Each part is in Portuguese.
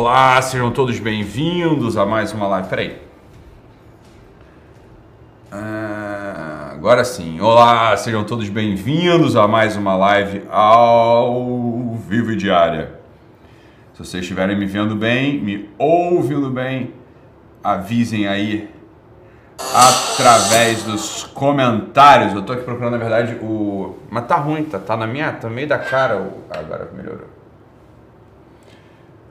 Olá, sejam todos bem-vindos a mais uma live. Peraí. Ah, agora sim. Olá, sejam todos bem-vindos a mais uma live ao vivo e diária. Se vocês estiverem me vendo bem, me ouvindo bem, avisem aí através dos comentários. Eu tô aqui procurando, na verdade, o. Mas tá ruim, tá, tá na minha. Tá no meio da cara. O... Agora melhorou.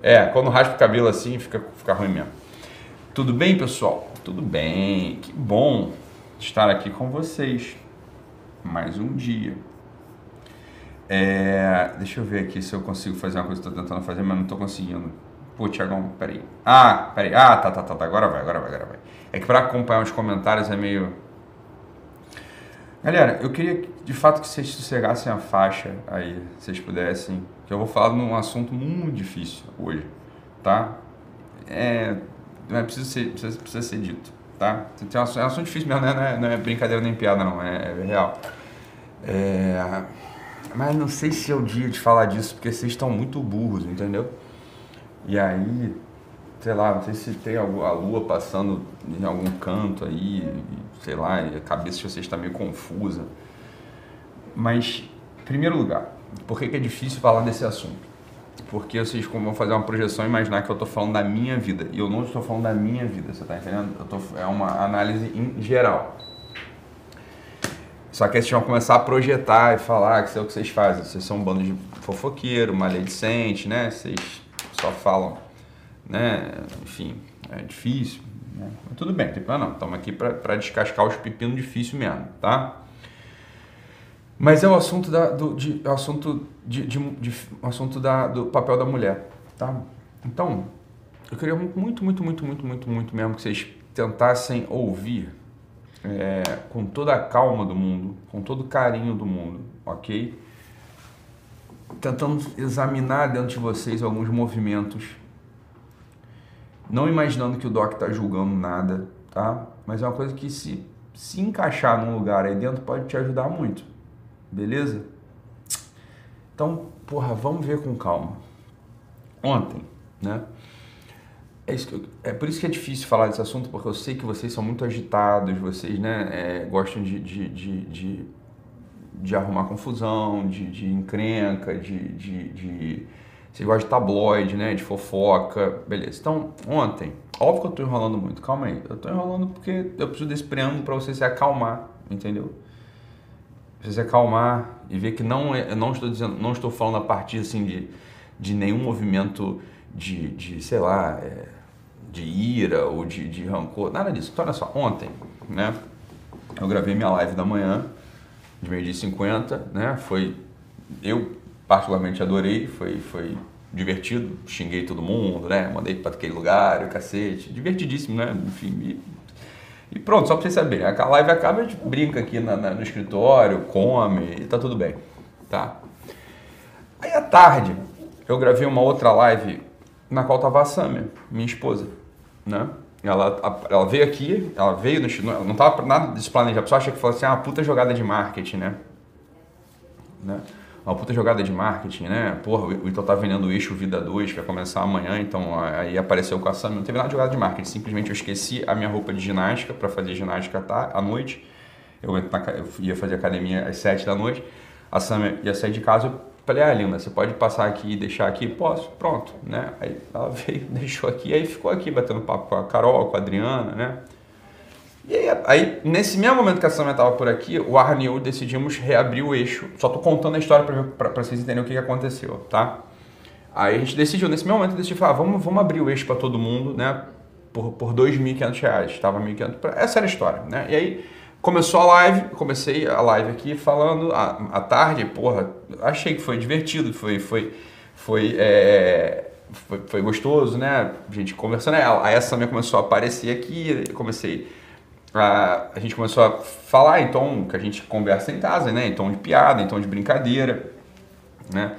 É, quando raspa o cabelo assim, fica, fica ruim mesmo. Tudo bem, pessoal? Tudo bem. Que bom estar aqui com vocês. Mais um dia. É, deixa eu ver aqui se eu consigo fazer uma coisa que eu tô tentando fazer, mas não tô conseguindo. Pô, Tiagão, peraí. Ah, peraí. Ah, tá, tá, tá, tá. Agora vai, agora vai, agora vai. É que para acompanhar os comentários é meio. Galera, eu queria de fato que vocês sossegassem a faixa aí, vocês pudessem. Que eu vou falar num assunto muito difícil hoje, tá? É. Não é preciso ser, precisa, precisa ser dito, tá? É um assunto difícil mesmo, não é, não é brincadeira nem piada, não, é, é real. É, mas não sei se é o dia de falar disso, porque vocês estão muito burros, entendeu? E aí, sei lá, não sei se tem a lua passando em algum canto aí, sei lá, a cabeça de vocês está meio confusa. Mas, em primeiro lugar, por que, que é difícil falar desse assunto? Porque vocês vão fazer uma projeção e imaginar que eu estou falando da minha vida. E eu não estou falando da minha vida, você está entendendo? Eu tô, é uma análise em geral. Só que vocês vão começar a projetar e falar que isso é o que vocês fazem. Vocês são um bando de fofoqueiro, maledicente, né? Vocês só falam, né? Enfim, é difícil. Né? Mas tudo bem, não tem problema não. Estamos aqui para descascar os pepinos difícil mesmo, tá? Mas é o assunto, da, do, de, assunto, de, de, de, assunto da, do papel da mulher, tá? Então, eu queria muito, muito, muito, muito, muito, muito mesmo que vocês tentassem ouvir é, com toda a calma do mundo, com todo o carinho do mundo, ok? Tentando examinar dentro de vocês alguns movimentos, não imaginando que o Doc está julgando nada, tá? Mas é uma coisa que se, se encaixar num lugar aí dentro pode te ajudar muito, beleza? Então, porra, vamos ver com calma. Ontem, né? É, isso é por isso que é difícil falar desse assunto, porque eu sei que vocês são muito agitados, vocês né, é, gostam de, de, de, de, de arrumar confusão, de, de encrenca, de, de, de. Vocês gostam de tabloide, né? De fofoca, beleza. Então, ontem, óbvio que eu tô enrolando muito, calma aí. Eu tô enrolando porque eu preciso desse preâmbulo para você se acalmar, entendeu? Se acalmar e ver que não, é, não estou dizendo, não estou falando a partir assim de, de nenhum movimento de, de sei lá, é, de ira ou de, de rancor, nada disso. Então, olha só, ontem, né, eu gravei minha live da manhã, de meio-dia e 50, né, foi, eu particularmente adorei, foi, foi divertido, xinguei todo mundo, né, mandei para aquele lugar, o cacete, divertidíssimo, né, enfim, e pronto, só para vocês saberem, a live acaba, a gente brinca aqui na, na, no escritório, come, e tá tudo bem, tá? Aí à tarde, eu gravei uma outra live na qual estava a Samia, minha esposa, né? Ela, ela veio aqui, ela veio, no, não estava nada desplanejado, a pessoa acha que falou assim, ah, puta jogada de marketing, né? né? Uma puta jogada de marketing, né? Porra, o Ito tá vendendo o eixo Vida 2, que vai começar amanhã, então aí apareceu com a Samia, não teve nada de jogada de marketing, simplesmente eu esqueci a minha roupa de ginástica para fazer ginástica tá, à noite, eu, ia fazer academia às 7 da noite, a Samia ia sair de casa, eu Falei, ah, Lina, você pode passar aqui e deixar aqui? Posso, pronto, né? Aí ela veio, deixou aqui, aí ficou aqui batendo papo com a Carol, com a Adriana, né? E aí, aí nesse mesmo momento que a Samia estava por aqui, o Arne e eu decidimos reabrir o eixo. Só tô contando a história para vocês entenderem o que, que aconteceu, tá? Aí a gente decidiu, nesse mesmo momento, decidiu falar, vamos, vamos abrir o eixo para todo mundo, né? Por, por R$ 2.500, estava 1.500, essa era a história, né? E aí Começou a live, comecei a live aqui falando à, tarde, porra, achei que foi divertido, foi, foi, foi, é, foi, foi, gostoso, né? A gente conversando, aí essa também começou a aparecer aqui, comecei a, gente começou a falar em tom que a gente conversa em casa, né? Em tom de piada, em tom de brincadeira, né?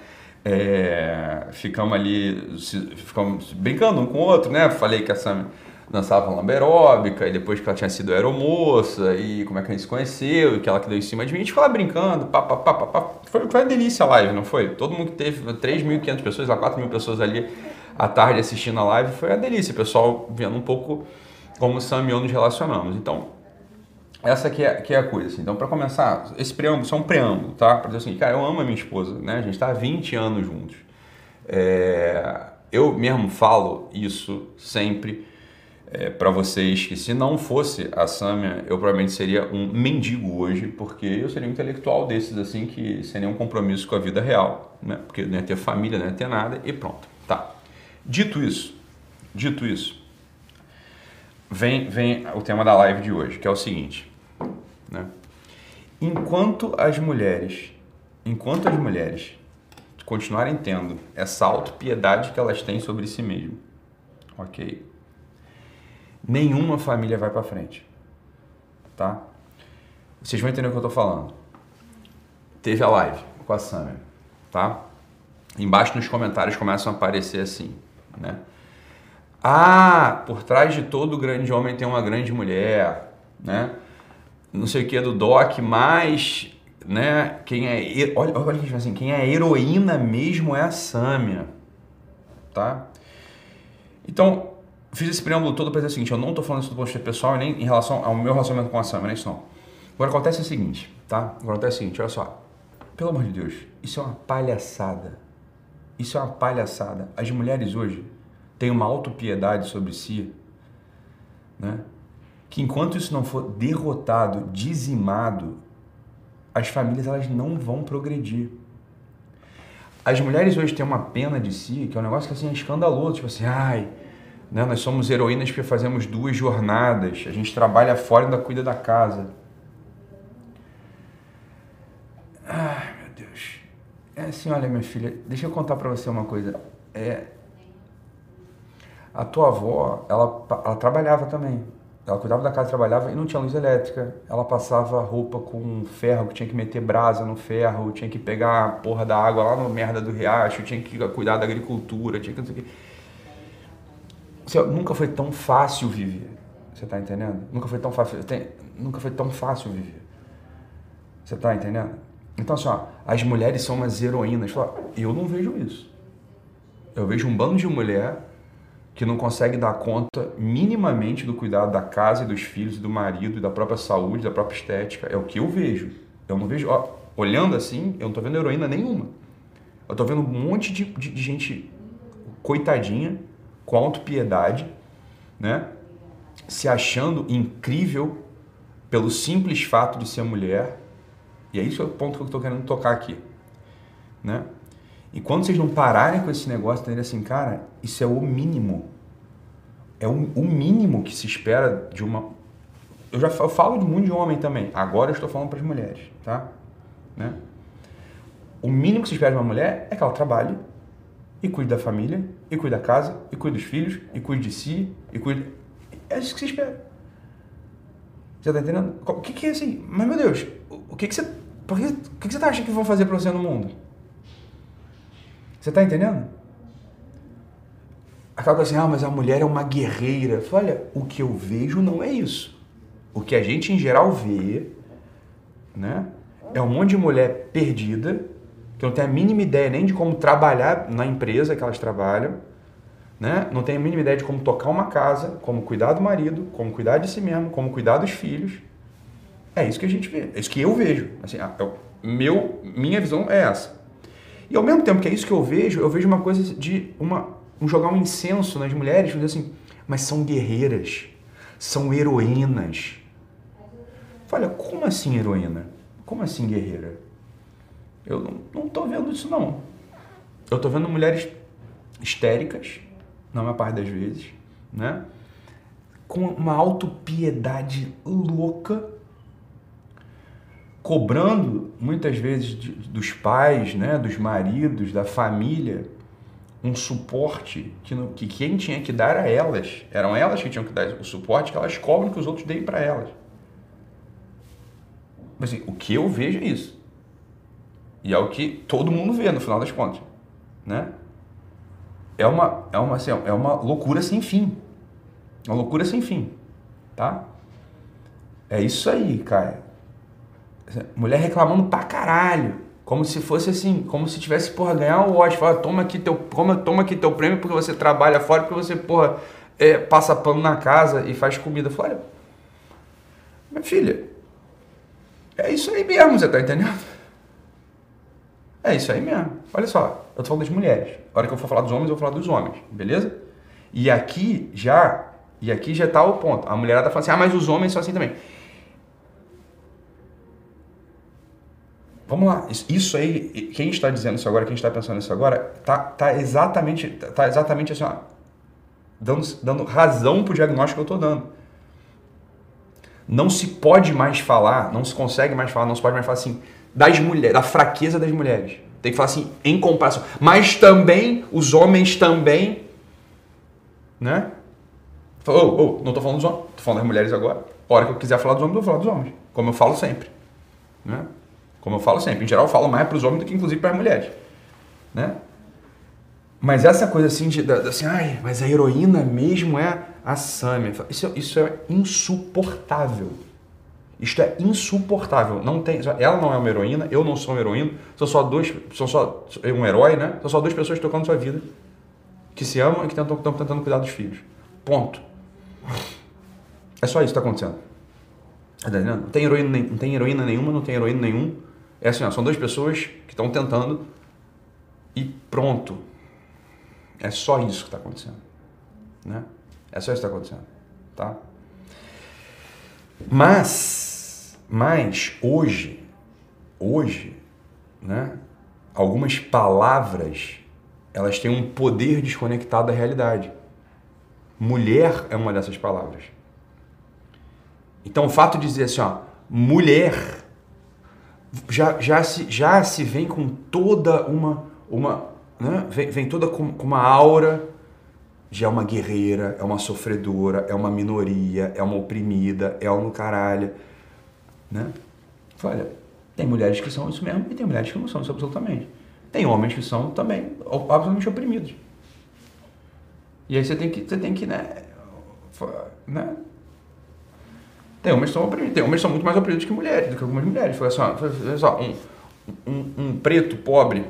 É, ficamos ali, ficamos brincando um com o outro, né? Falei que a Sam dançava lamba aeróbica, e depois que ela tinha sido aeromoça, e como é que a gente se conheceu, e que ela que deu em cima de mim, a gente ficava brincando, pá, pá, pá, pá, pá. Foi, foi uma delícia a live, não foi? Todo mundo que teve 3.500 pessoas, lá 4.000 pessoas ali à tarde assistindo a live, foi uma delícia, o pessoal vendo um pouco como Sam e eu nos relacionamos. Então, essa que é, que é a coisa, assim. Então, para começar, esse preâmbulo, é um preâmbulo, tá? Para dizer assim, cara, eu amo a minha esposa, né? A gente está há 20 anos juntos. É... Eu mesmo falo isso sempre é, para vocês que se não fosse a Samia, eu provavelmente seria um mendigo hoje, porque eu seria um intelectual desses assim que sem nenhum compromisso com a vida real, né? Porque não ia ter família, não ia ter nada e pronto. Tá. Dito isso, dito isso, vem vem o tema da live de hoje, que é o seguinte, né? Enquanto as mulheres, enquanto as mulheres continuarem tendo essa autopiedade que elas têm sobre si mesmas, ok? nenhuma família vai para frente. Tá? Vocês vão entender o que eu estou falando. Teve a live com a Samia, tá? Embaixo nos comentários começam a aparecer assim, né? Ah, por trás de todo grande homem tem uma grande mulher, né? Não sei o que do Doc, mas, né? Quem é, olha, olha que assim, quem é heroína mesmo é a Samia, tá? Então, fiz esse preâmbulo todo para dizer o seguinte, eu não estou falando isso do ponto de vista pessoal nem em relação ao meu relacionamento com a Sam, não é isso não. Agora acontece o seguinte, tá? Agora acontece o seguinte, olha só. Pelo amor de Deus, isso é uma palhaçada. Isso é uma palhaçada. As mulheres hoje têm uma autopiedade sobre si, né? Que enquanto isso não for derrotado, dizimado, as famílias elas não vão progredir. As mulheres hoje têm uma pena de si, que é um negócio que assim, é escandaloso, tipo assim, ai, né? Nós somos heroínas porque fazemos duas jornadas. A gente trabalha fora e ainda cuida da casa. Ai, meu Deus. É assim, olha, minha filha, deixa eu contar para você uma coisa. É, a tua avó, ela, ela trabalhava também. Ela cuidava da casa, trabalhava e não tinha luz elétrica. Ela passava roupa com ferro, que tinha que meter brasa no ferro, tinha que pegar a porra da água lá no merda do riacho, tinha que cuidar da agricultura, tinha que não sei o que nunca foi tão fácil viver. Você está entendendo? Nunca foi tão fácil. Tem, nunca foi tão fácil viver. Você está entendendo? Então, assim, ó, as mulheres são umas heroínas. Eu não vejo isso. Eu vejo um bando de mulher que não consegue dar conta minimamente do cuidado da casa e dos filhos e do marido e da própria saúde, da própria estética. É o que eu vejo. Eu não vejo, ó, olhando assim, eu não estou vendo heroína nenhuma. Eu estou vendo um monte de, de, de gente coitadinha com autopiedade, né? se achando incrível pelo simples fato de ser mulher. E é isso é o ponto que eu estou querendo tocar aqui. Né? E quando vocês não pararem com esse negócio, entender assim, cara, isso é o mínimo. É o, o mínimo que se espera de uma. Eu já falo de muito de homem também. Agora eu estou falando para as mulheres, tá? Né? O mínimo que se espera de uma mulher é que ela trabalhe, e cuide da família, e cuide da casa, e cuide dos filhos, e cuide de si, e cuide. É isso que você espera. Você tá entendendo? O que, que é assim? Mas meu Deus, o que, que você. Por que, o que, que você tá achando que vão fazer pra você no mundo? Você tá entendendo? Coisa assim, ah, mas a mulher é uma guerreira. Olha, o que eu vejo não é isso. O que a gente em geral vê, né? É um monte de mulher perdida que não tem a mínima ideia nem de como trabalhar na empresa que elas trabalham, né? não tem a mínima ideia de como tocar uma casa, como cuidar do marido, como cuidar de si mesmo, como cuidar dos filhos. É isso que a gente vê, é isso que eu vejo. Assim, eu, é meu, minha visão é essa. E ao mesmo tempo que é isso que eu vejo, eu vejo uma coisa de uma, um jogar um incenso nas mulheres, dizer assim, mas são guerreiras, são heroínas. Olha, como assim heroína? Como assim guerreira? Eu não estou vendo isso, não. Eu estou vendo mulheres histéricas, na maior parte das vezes, né? Com uma autopiedade louca, cobrando muitas vezes de, dos pais, né, dos maridos, da família, um suporte que, que quem tinha que dar era elas. Eram elas que tinham que dar o suporte que elas cobram que os outros deem para elas. Mas assim, o que eu vejo é isso. E é o que todo mundo vê no final das contas, né? É uma, é uma, assim, é uma loucura sem fim. Uma loucura sem fim, tá? É isso aí, cara. Mulher reclamando pra caralho. Como se fosse assim, como se tivesse, porra, ganhar o Oscar. Fala, toma aqui teu, toma, toma aqui teu prêmio porque você trabalha fora, porque você, porra, é, passa pano na casa e faz comida. Fala, olha, minha filha, é isso aí mesmo, você tá entendendo? É isso aí mesmo. Olha só, eu tô falando das mulheres. A hora que eu for falar dos homens, eu vou falar dos homens, beleza? E aqui já, e aqui já tá o ponto. A mulherada fala assim, ah, mas os homens são assim também. Vamos lá, isso aí, quem está dizendo isso agora, quem está pensando isso agora, tá, tá exatamente, tá exatamente assim, ó, dando, dando razão pro diagnóstico que eu estou dando. Não se pode mais falar, não se consegue mais falar, não se pode mais falar assim, das mulheres, da fraqueza das mulheres. Tem que falar assim, em comparação. Mas também, os homens também, né? Oh, oh, não estou falando dos homens, estou falando das mulheres agora. A hora que eu quiser falar dos homens, eu vou falar dos homens. Como eu falo sempre. Né? Como eu falo sempre. Em geral, eu falo mais para os homens do que inclusive para as mulheres. Né? Mas essa coisa assim de, assim, ai, mas a heroína mesmo é a Samia. Isso, isso é insuportável. Isto é insuportável. Não tem, ela não é uma heroína, eu não sou uma heroína, são só dois, são só um herói, né? São só duas pessoas tocando sua vida, que se amam e que estão tentando cuidar dos filhos. Ponto. É só isso que está acontecendo. Tá não tem, heroína, não tem heroína nenhuma, não tem heroína nenhum. É assim, ó, são duas pessoas que estão tentando e pronto. É só isso que está acontecendo. Né? É só isso que está acontecendo. Tá? Mas, mas hoje, hoje, né, algumas palavras elas têm um poder desconectado da realidade. Mulher é uma dessas palavras. Então o fato de dizer assim, ó, mulher já, já, se, já se vem com toda uma, uma né? vem, vem toda com, com uma aura de é uma guerreira, é uma sofredora, é uma minoria, é uma oprimida, é um caralho. Né? Olha, tem mulheres que são isso mesmo e tem mulheres que não são isso absolutamente. Tem homens que são também absolutamente oprimidos. E aí você tem que, você tem que né, né? Tem homens que são oprimidos, tem homens que são muito mais oprimidos que mulheres, do que algumas mulheres. Foi só, foi só um, um, um preto pobre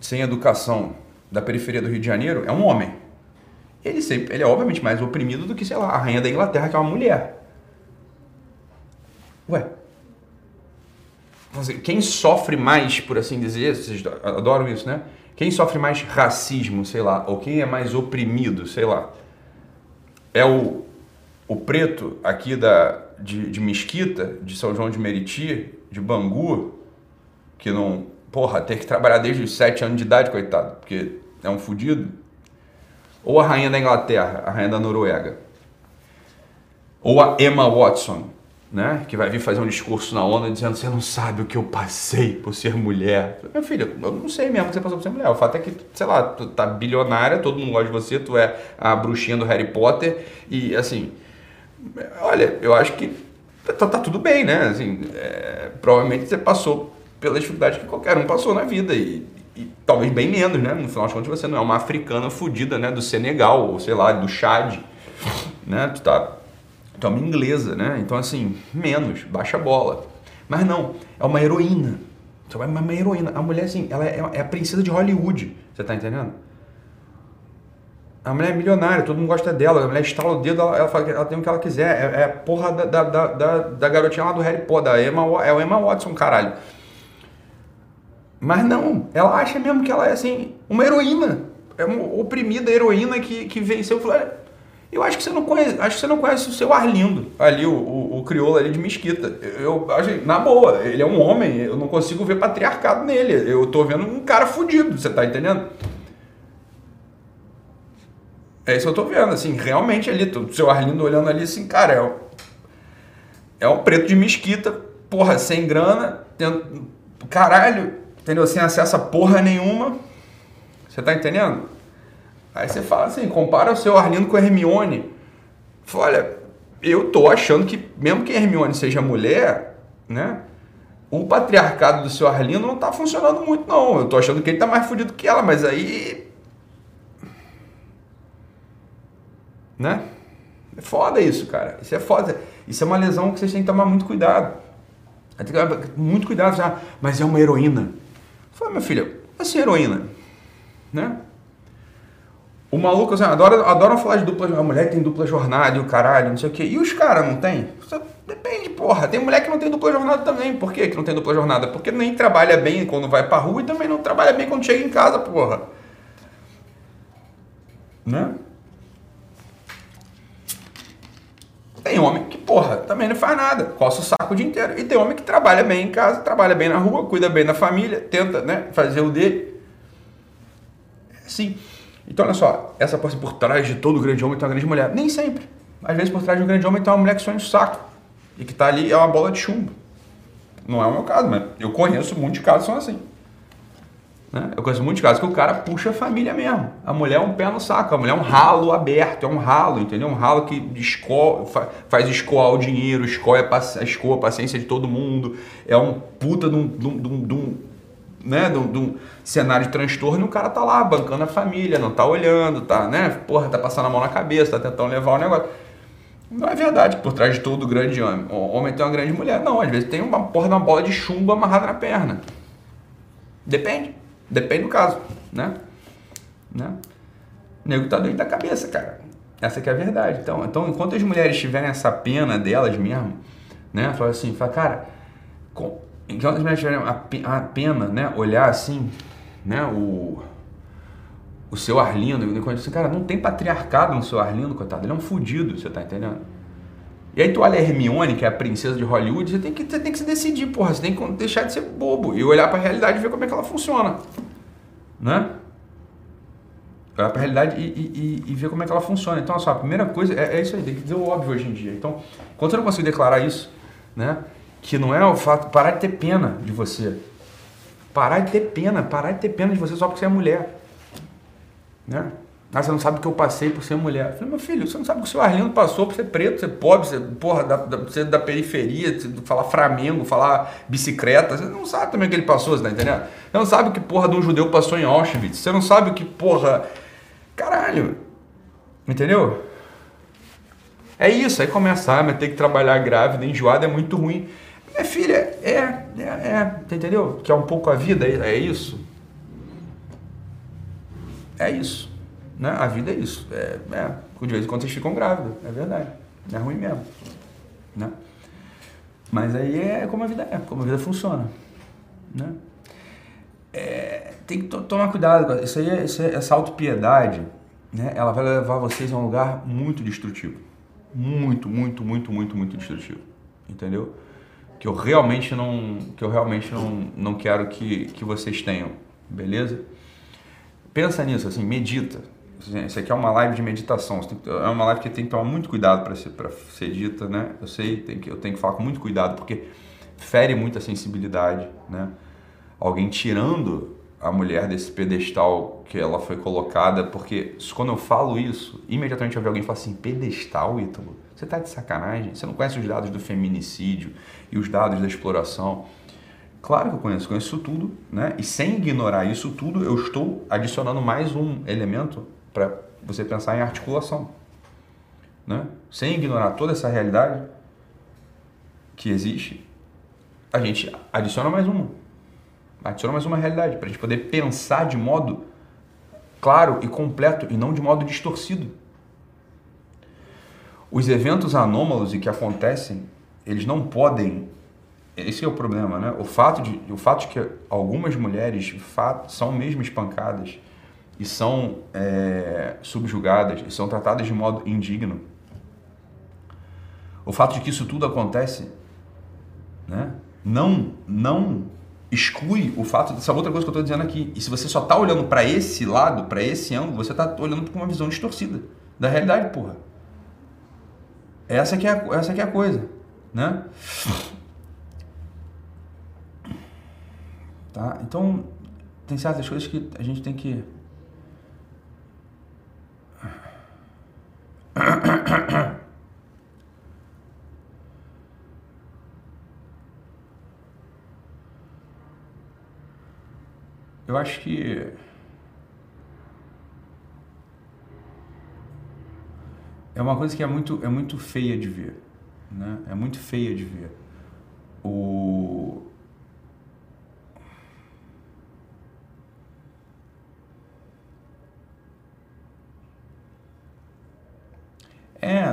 sem educação da periferia do Rio de Janeiro é um homem. Ele, sempre, ele é obviamente mais oprimido do que, sei lá, a rainha da Inglaterra, que é uma mulher. Ué. Quem sofre mais, por assim dizer, vocês adoram isso, né? Quem sofre mais racismo, sei lá, ou quem é mais oprimido, sei lá, é o, o preto aqui da, de, de Mesquita, de São João de Meriti, de Bangu, que não, porra, tem que trabalhar desde os 7 anos de idade, coitado, porque é um fudido. Ou a rainha da Inglaterra, a rainha da Noruega. Ou a Emma Watson, né? Que vai vir fazer um discurso na ONU dizendo: Você não sabe o que eu passei por ser mulher. Meu filho, eu não sei mesmo o que você passou por ser mulher. O fato é que, sei lá, tu tá bilionária, todo mundo gosta de você, tu é a bruxinha do Harry Potter e assim. Olha, eu acho que tá, tá tudo bem, né? Assim, é, provavelmente você passou pela dificuldade que qualquer um passou na vida e, e, talvez bem menos, né? No final de contas você não é uma africana fodida, né? Do Senegal ou sei lá, do Chad, né? Tu tá, tu é uma inglesa, né? Então assim, menos, baixa bola. Mas não, é uma heroína. É uma heroína. A mulher, assim, ela é, é a princesa de Hollywood. Você tá entendendo? A mulher é milionária, todo mundo gosta dela. A mulher estala o dedo, ela, ela fala que ela tem o que ela quiser. É, é a porra da, da, da, da, garotinha lá do Harry Potter, Emma, é o Emma Watson, caralho. Mas não, ela acha mesmo que ela é assim, uma heroína. É uma oprimida heroína que, que venceu. Eu acho que você não conhece, acho que você não conhece o seu Arlindo, ali, o, o, o crioulo ali de Mesquita. Eu acho, na boa, ele é um homem, eu não consigo ver patriarcado nele. Eu tô vendo um cara fudido, você tá entendendo? É isso que eu tô vendo, assim, realmente ali, o seu Arlindo olhando ali assim, cara, é, o, é um preto de mesquita, porra, sem grana, tendo, caralho, entendeu? Sem acesso a porra nenhuma. Você tá entendendo? Aí você fala assim, compara o seu Arlindo com a Hermione. Fala, olha, eu tô achando que, mesmo que a Hermione seja mulher, né? O patriarcado do seu Arlindo não tá funcionando muito, não. Eu tô achando que ele tá mais fudido que ela, mas aí. Né? É foda isso, cara. Isso é foda. Isso é uma lesão que vocês têm que tomar muito cuidado. Muito cuidado, já. Mas é uma heroína. Fala, meu filho, assim heroína, né? O maluco, assim, adora, adoram falar de dupla A mulher tem dupla jornada e o caralho, não sei o quê. E os caras não tem? Depende, porra. Tem mulher que não tem dupla jornada também. Por que, que não tem dupla jornada? Porque nem trabalha bem quando vai pra rua e também não trabalha bem quando chega em casa, porra. Né? Tem homem que, porra, também não faz nada, coça o saco o dia inteiro. E tem homem que trabalha bem em casa, trabalha bem na rua, cuida bem da família, tenta, né, fazer o dele. Sim. Então, olha só, essa por, por trás de todo grande homem tem uma grande mulher. Nem sempre. Às vezes, por trás de um grande homem tem uma mulher que sonha o saco. E que tá ali é uma bola de chumbo. Não é o meu caso, mas eu conheço muitos casos que são assim. Né? Eu conheço muitos casos que o cara puxa a família mesmo. A mulher é um pé no saco, a mulher é um ralo aberto, é um ralo, entendeu? Um ralo que esco... faz escoar o dinheiro, escoa a, escoa paciência de todo mundo. É um puta de um, de um, de um né, de um, cenário de transtorno o cara tá lá bancando a família, não tá olhando, tá, né? Porra, tá passando a mão na cabeça, tá tentando levar o negócio. Não é verdade por trás de todo grande homem, homem tem uma grande mulher. Não, às vezes tem uma porra de uma bola de chumbo amarrada na perna. Depende. Depende do caso, né? né? O nego tá doente da cabeça, cara. Essa que é a verdade. Então, então enquanto as mulheres tiverem essa pena delas mesmo, né? Fala assim, fala, cara, com, enquanto as mulheres tiverem a, a pena, né? Olhar assim, né? O, o seu Arlindo, assim, cara, não tem patriarcado no seu Arlindo, coitado. Ele é um fudido, você tá entendendo? E aí tu olha a Hermione, que é a princesa de Hollywood, você tem que, você tem que se decidir, porra, você tem que deixar de ser bobo e olhar para a realidade e ver como é que ela funciona. Né? Olhar para a realidade e, e, e, ver como é que ela funciona. Então, só, a primeira coisa é, é, isso aí, tem que dizer o óbvio hoje em dia. Então, quando eu não consigo declarar isso, né? Que não é o fato, parar de ter pena de você. Parar de ter pena, parar de ter pena de você só porque você é mulher. Né? Ah, você não sabe o que eu passei por ser mulher. Eu falei, meu filho, você não sabe o que o seu Arlindo passou por ser preto, ser pobre, ser, porra, da, da, ser da periferia, falar Flamengo, falar bicicleta. Você não sabe também o que ele passou, você tá entendendo? Você não sabe o que porra de um judeu passou em Auschwitz. Você não sabe o que porra. Caralho. Entendeu? É isso, aí começar, ah, mas ter que trabalhar grávida, enjoada é muito ruim. Minha filha, é, é, é, entendeu? Que é um pouco a vida, é, é isso. É isso. Né? A vida é isso. É, é, de vez em quando vocês ficam grávidos, é verdade. É ruim mesmo. Né? Mas aí é como a vida é, como a vida funciona. Né? É, tem que tomar cuidado. Isso aí, isso aí, essa autopiedade, né? ela vai levar vocês a um lugar muito destrutivo. Muito, muito, muito, muito, muito destrutivo. Entendeu? Que eu realmente não, que eu realmente não, não quero que, que vocês tenham. Beleza? Pensa nisso, assim, medita isso aqui é uma live de meditação. Que, é uma live que tem que tomar muito cuidado para ser, ser dita, né? Eu sei, tem que, eu tenho que falar com muito cuidado, porque fere muito a sensibilidade, né? Alguém tirando a mulher desse pedestal que ela foi colocada, porque quando eu falo isso, imediatamente eu vejo alguém falar assim, pedestal, Ítalo? Você tá de sacanagem? Você não conhece os dados do feminicídio e os dados da exploração? Claro que eu conheço, conheço tudo, né? E sem ignorar isso tudo, eu estou adicionando mais um elemento para você pensar em articulação. Né? Sem ignorar toda essa realidade que existe, a gente adiciona mais uma. Adiciona mais uma realidade para a gente poder pensar de modo claro e completo e não de modo distorcido. Os eventos anômalos e que acontecem, eles não podem. Esse é o problema, né? O fato de, o fato de que algumas mulheres fato, são mesmo espancadas e são é, subjugadas e são tratadas de modo indigno. O fato de que isso tudo acontece, né, não, não exclui o fato dessa outra coisa que eu estou dizendo aqui. E se você só está olhando para esse lado, para esse ângulo, você está olhando com uma visão distorcida da realidade, porra. Essa que é a, essa que é a coisa, né? Tá? Então, tem certas coisas que a gente tem que Eu acho que é uma coisa que é muito, é muito feia de ver. Né? É muito feia de ver. O... É,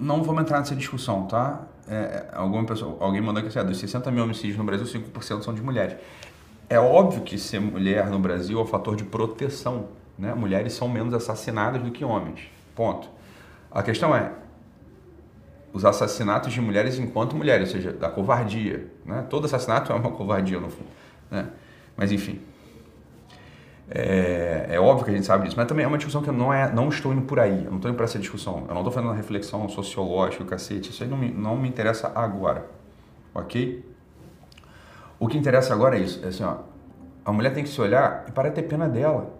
não, vamos entrar nessa discussão, tá? É, alguma pessoa, alguém mandou aqui assim, ah, dos 60 mil homicídios no Brasil, 5% são de mulheres. É óbvio que ser mulher no Brasil é um fator de proteção. Né? Mulheres são menos assassinadas do que homens. Ponto. A questão é, os assassinatos de mulheres enquanto mulheres, ou seja, da covardia. Né? Todo assassinato é uma covardia, no fundo. Né? Mas, enfim. É, é, óbvio que a gente sabe disso, mas também é uma discussão que eu não, é, não estou indo por aí, eu não estou indo para essa discussão, eu não estou fazendo uma reflexão sociológica, cacete, isso aí não me, não me interessa agora, ok? O que interessa agora é isso, é assim, ó, a mulher tem que se olhar e parar de ter pena dela.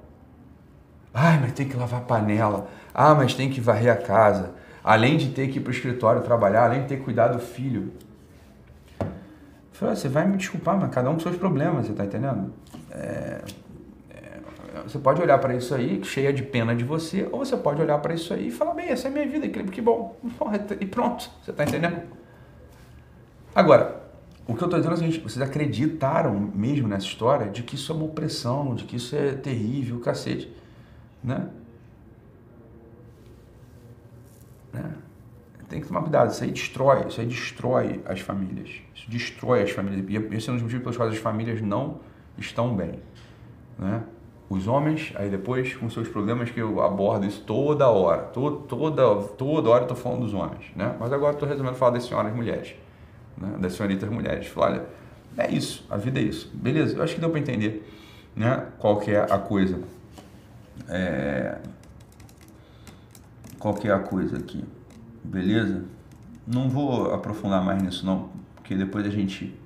Ai, mas tem que lavar panela, ah, mas tem que varrer a casa, além de ter que ir para o escritório trabalhar, além de ter que cuidar do filho. Falei, você vai me desculpar, mas cada um com seus problemas, você está entendendo? É você pode olhar para isso aí cheia de pena de você, ou você pode olhar para isso aí e falar, bem, essa é a minha vida, que bom, e pronto, você está entendendo? Agora, o que eu estou dizendo é o seguinte, vocês acreditaram mesmo nessa história de que isso é uma opressão, de que isso é terrível, cacete, né? né? Tem que tomar cuidado, isso aí destrói, isso aí destrói as famílias, isso destrói as famílias, e esse é um dos motivos pelos quais as famílias não estão bem, né? Os homens, aí depois com seus problemas que eu abordo isso toda hora, toda, toda, toda hora eu estou falando dos homens, né? Mas agora estou resolvendo falar das senhoras mulheres, né? das senhoritas mulheres. Falar, olha, é isso, a vida é isso. Beleza, eu acho que deu para entender né? qual que é a coisa. É... Qual que é a coisa aqui, beleza? Não vou aprofundar mais nisso não, porque depois a gente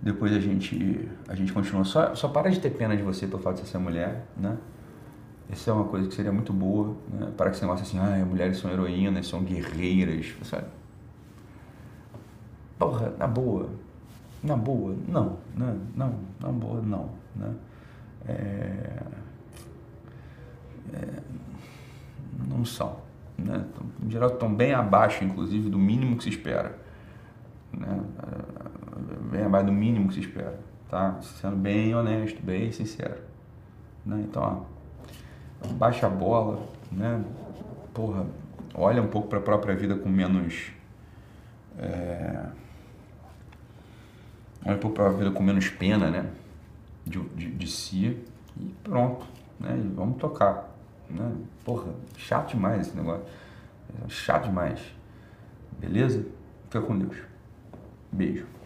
depois a gente, a gente continua. Só, só para de ter pena de você pelo fato de ser mulher, né? Essa é uma coisa que seria muito boa, né? Para que você negócio assim, ah, mulheres são heroínas, são guerreiras. Sabe? Porra, na boa. Na boa, não, né? Não, na boa, não, né? É... É... Não são, né? Em geral estão bem abaixo, inclusive, do mínimo que se espera, né? Bem abaixo do mínimo que se espera, tá? Sendo bem honesto, bem sincero, né? Então, ó, baixa a bola, né? Porra, olha um pouco para a própria vida com menos é... olha um pouco para a vida com menos pena, né? De, de, de si e pronto, né? E vamos tocar, né? Porra, chato demais esse negócio, chato demais, beleza? Fica com Deus. Beijo.